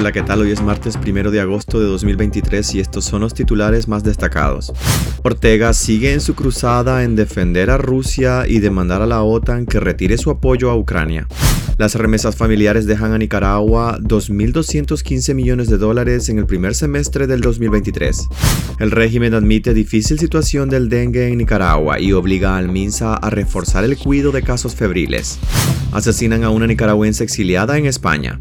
Hola, ¿qué tal? Hoy es martes 1 de agosto de 2023 y estos son los titulares más destacados. Ortega sigue en su cruzada en defender a Rusia y demandar a la OTAN que retire su apoyo a Ucrania. Las remesas familiares dejan a Nicaragua 2.215 millones de dólares en el primer semestre del 2023. El régimen admite difícil situación del dengue en Nicaragua y obliga al MINSA a reforzar el cuidado de casos febriles. Asesinan a una nicaragüense exiliada en España.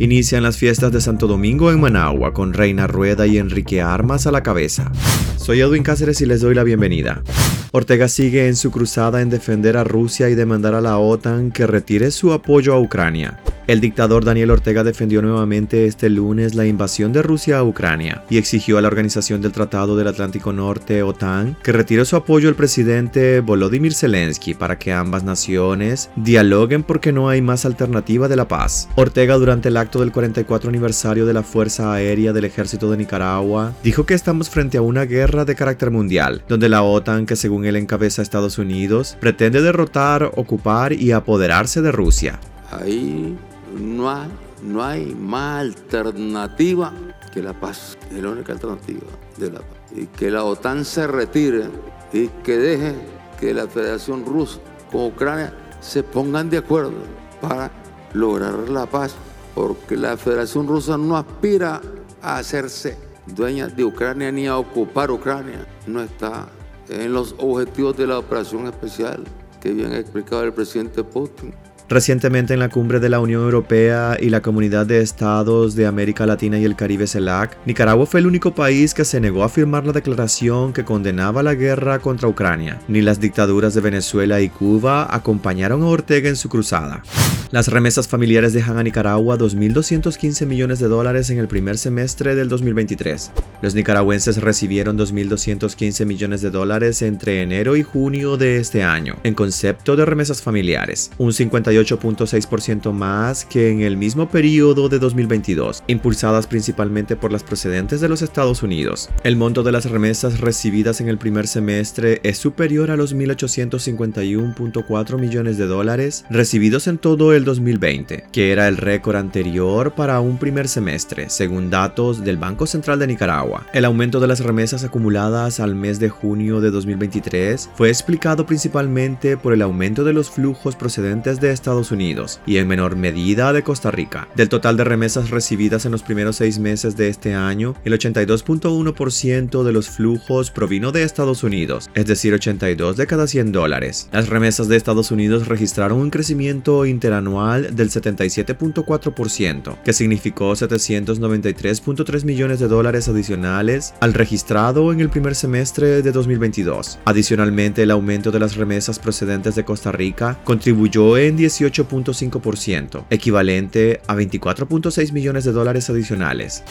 Inician las fiestas de Santo Domingo en Managua con Reina Rueda y Enrique Armas a la cabeza. Soy Edwin Cáceres y les doy la bienvenida. Ortega sigue en su cruzada en defender a Rusia y demandar a la OTAN que retire su apoyo a Ucrania. El dictador Daniel Ortega defendió nuevamente este lunes la invasión de Rusia a Ucrania y exigió a la Organización del Tratado del Atlántico Norte, OTAN, que retire su apoyo al presidente Volodymyr Zelensky para que ambas naciones dialoguen porque no hay más alternativa de la paz. Ortega, durante el acto del 44 aniversario de la Fuerza Aérea del Ejército de Nicaragua, dijo que estamos frente a una guerra de carácter mundial, donde la OTAN, que según él encabeza Estados Unidos, pretende derrotar, ocupar y apoderarse de Rusia. Ahí no hay, no hay más alternativa que la paz. Es la única alternativa de la paz. Y que la OTAN se retire y que deje que la Federación Rusa con Ucrania se pongan de acuerdo para lograr la paz. Porque la Federación Rusa no aspira a hacerse dueña de Ucrania ni a ocupar Ucrania. No está en los objetivos de la operación especial que bien ha explicado el presidente Putin. Recientemente en la cumbre de la Unión Europea y la Comunidad de Estados de América Latina y el Caribe CELAC, Nicaragua fue el único país que se negó a firmar la declaración que condenaba la guerra contra Ucrania. Ni las dictaduras de Venezuela y Cuba acompañaron a Ortega en su cruzada. Las remesas familiares dejan a Nicaragua 2.215 millones de dólares en el primer semestre del 2023. Los nicaragüenses recibieron 2.215 millones de dólares entre enero y junio de este año, en concepto de remesas familiares, un 58.6% más que en el mismo periodo de 2022, impulsadas principalmente por las procedentes de los Estados Unidos. El monto de las remesas recibidas en el primer semestre es superior a los 1.851.4 millones de dólares recibidos en todo el 2020, que era el récord anterior para un primer semestre, según datos del Banco Central de Nicaragua. El aumento de las remesas acumuladas al mes de junio de 2023 fue explicado principalmente por el aumento de los flujos procedentes de Estados Unidos y en menor medida de Costa Rica. Del total de remesas recibidas en los primeros seis meses de este año, el 82.1% de los flujos provino de Estados Unidos, es decir, 82 de cada 100 dólares. Las remesas de Estados Unidos registraron un crecimiento interanual del 77.4%, que significó 793.3 millones de dólares adicionales al registrado en el primer semestre de 2022. Adicionalmente, el aumento de las remesas procedentes de Costa Rica contribuyó en 18.5%, equivalente a 24.6 millones de dólares adicionales.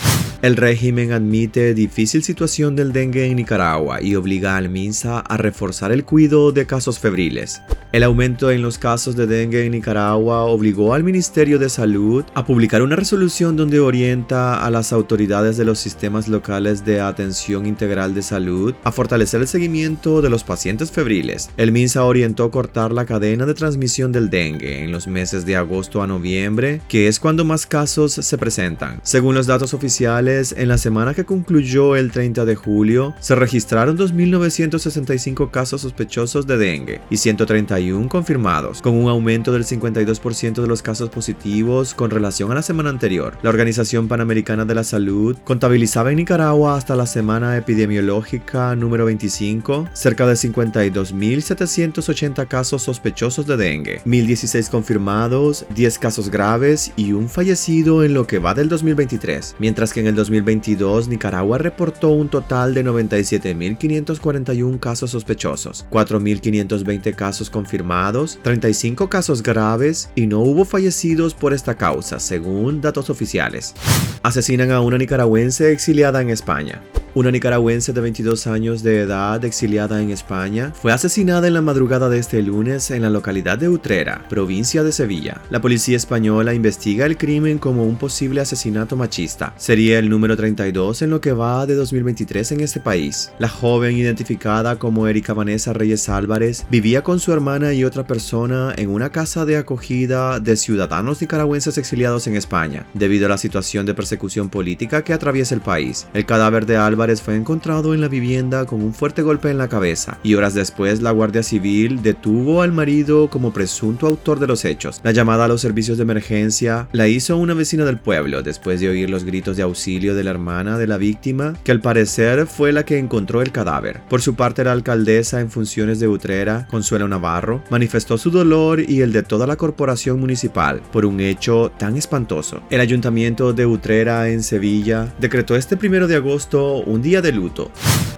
El régimen admite difícil situación del dengue en Nicaragua y obliga al MINSA a reforzar el cuidado de casos febriles. El aumento en los casos de dengue en Nicaragua obligó al Ministerio de Salud a publicar una resolución donde orienta a las autoridades de los sistemas locales de atención integral de salud a fortalecer el seguimiento de los pacientes febriles. El MINSA orientó cortar la cadena de transmisión del dengue en los meses de agosto a noviembre, que es cuando más casos se presentan. Según los datos oficiales, en la semana que concluyó el 30 de julio, se registraron 2.965 casos sospechosos de dengue y 130 confirmados, con un aumento del 52% de los casos positivos con relación a la semana anterior. La Organización Panamericana de la Salud contabilizaba en Nicaragua hasta la semana epidemiológica número 25 cerca de 52.780 casos sospechosos de dengue, 1.016 confirmados, 10 casos graves y un fallecido en lo que va del 2023, mientras que en el 2022 Nicaragua reportó un total de 97.541 casos sospechosos, 4.520 casos confirmados, 35 casos graves y no hubo fallecidos por esta causa, según datos oficiales. Asesinan a una nicaragüense exiliada en España. Una nicaragüense de 22 años de edad exiliada en España fue asesinada en la madrugada de este lunes en la localidad de Utrera, provincia de Sevilla. La policía española investiga el crimen como un posible asesinato machista. Sería el número 32 en lo que va de 2023 en este país. La joven identificada como Erika Vanessa Reyes Álvarez vivía con su hermana y otra persona en una casa de acogida de ciudadanos nicaragüenses exiliados en España, debido a la situación de persecución política que atraviesa el país. El cadáver de Álvarez fue encontrado en la vivienda con un fuerte golpe en la cabeza y horas después la Guardia Civil detuvo al marido como presunto autor de los hechos. La llamada a los servicios de emergencia la hizo una vecina del pueblo después de oír los gritos de auxilio de la hermana de la víctima, que al parecer fue la que encontró el cadáver. Por su parte, la alcaldesa en funciones de Utrera, Consuelo Navarro, manifestó su dolor y el de toda la corporación municipal por un hecho tan espantoso. El ayuntamiento de Utrera en Sevilla decretó este primero de agosto un día de luto.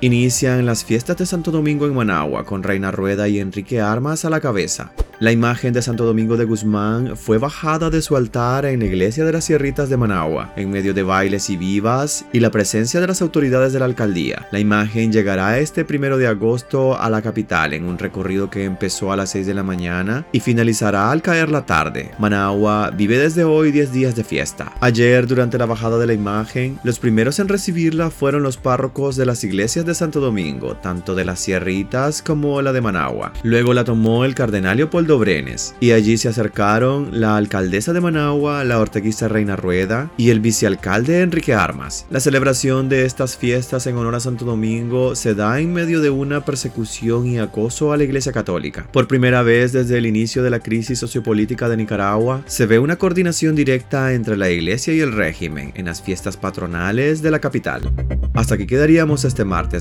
Inician las fiestas de Santo Domingo en Managua con Reina Rueda y Enrique Armas a la cabeza. La imagen de Santo Domingo de Guzmán fue bajada de su altar en la iglesia de las Sierritas de Managua, en medio de bailes y vivas y la presencia de las autoridades de la alcaldía. La imagen llegará este primero de agosto a la capital en un recorrido que empezó a las 6 de la mañana y finalizará al caer la tarde. Managua vive desde hoy 10 días de fiesta. Ayer, durante la bajada de la imagen, los primeros en recibirla fueron los párrocos de las iglesias de Santo Domingo, tanto de las Sierritas como la de Managua. Luego la tomó el cardenal Leopoldo Brenes, y allí se acercaron la alcaldesa de Managua, la orteguista Reina Rueda y el vicealcalde Enrique Armas. La celebración de estas fiestas en honor a Santo Domingo se da en medio de una persecución y acoso a la Iglesia Católica. Por primera vez desde el inicio de la crisis sociopolítica de Nicaragua, se ve una coordinación directa entre la Iglesia y el régimen en las fiestas patronales de la capital. Hasta aquí quedaríamos este martes.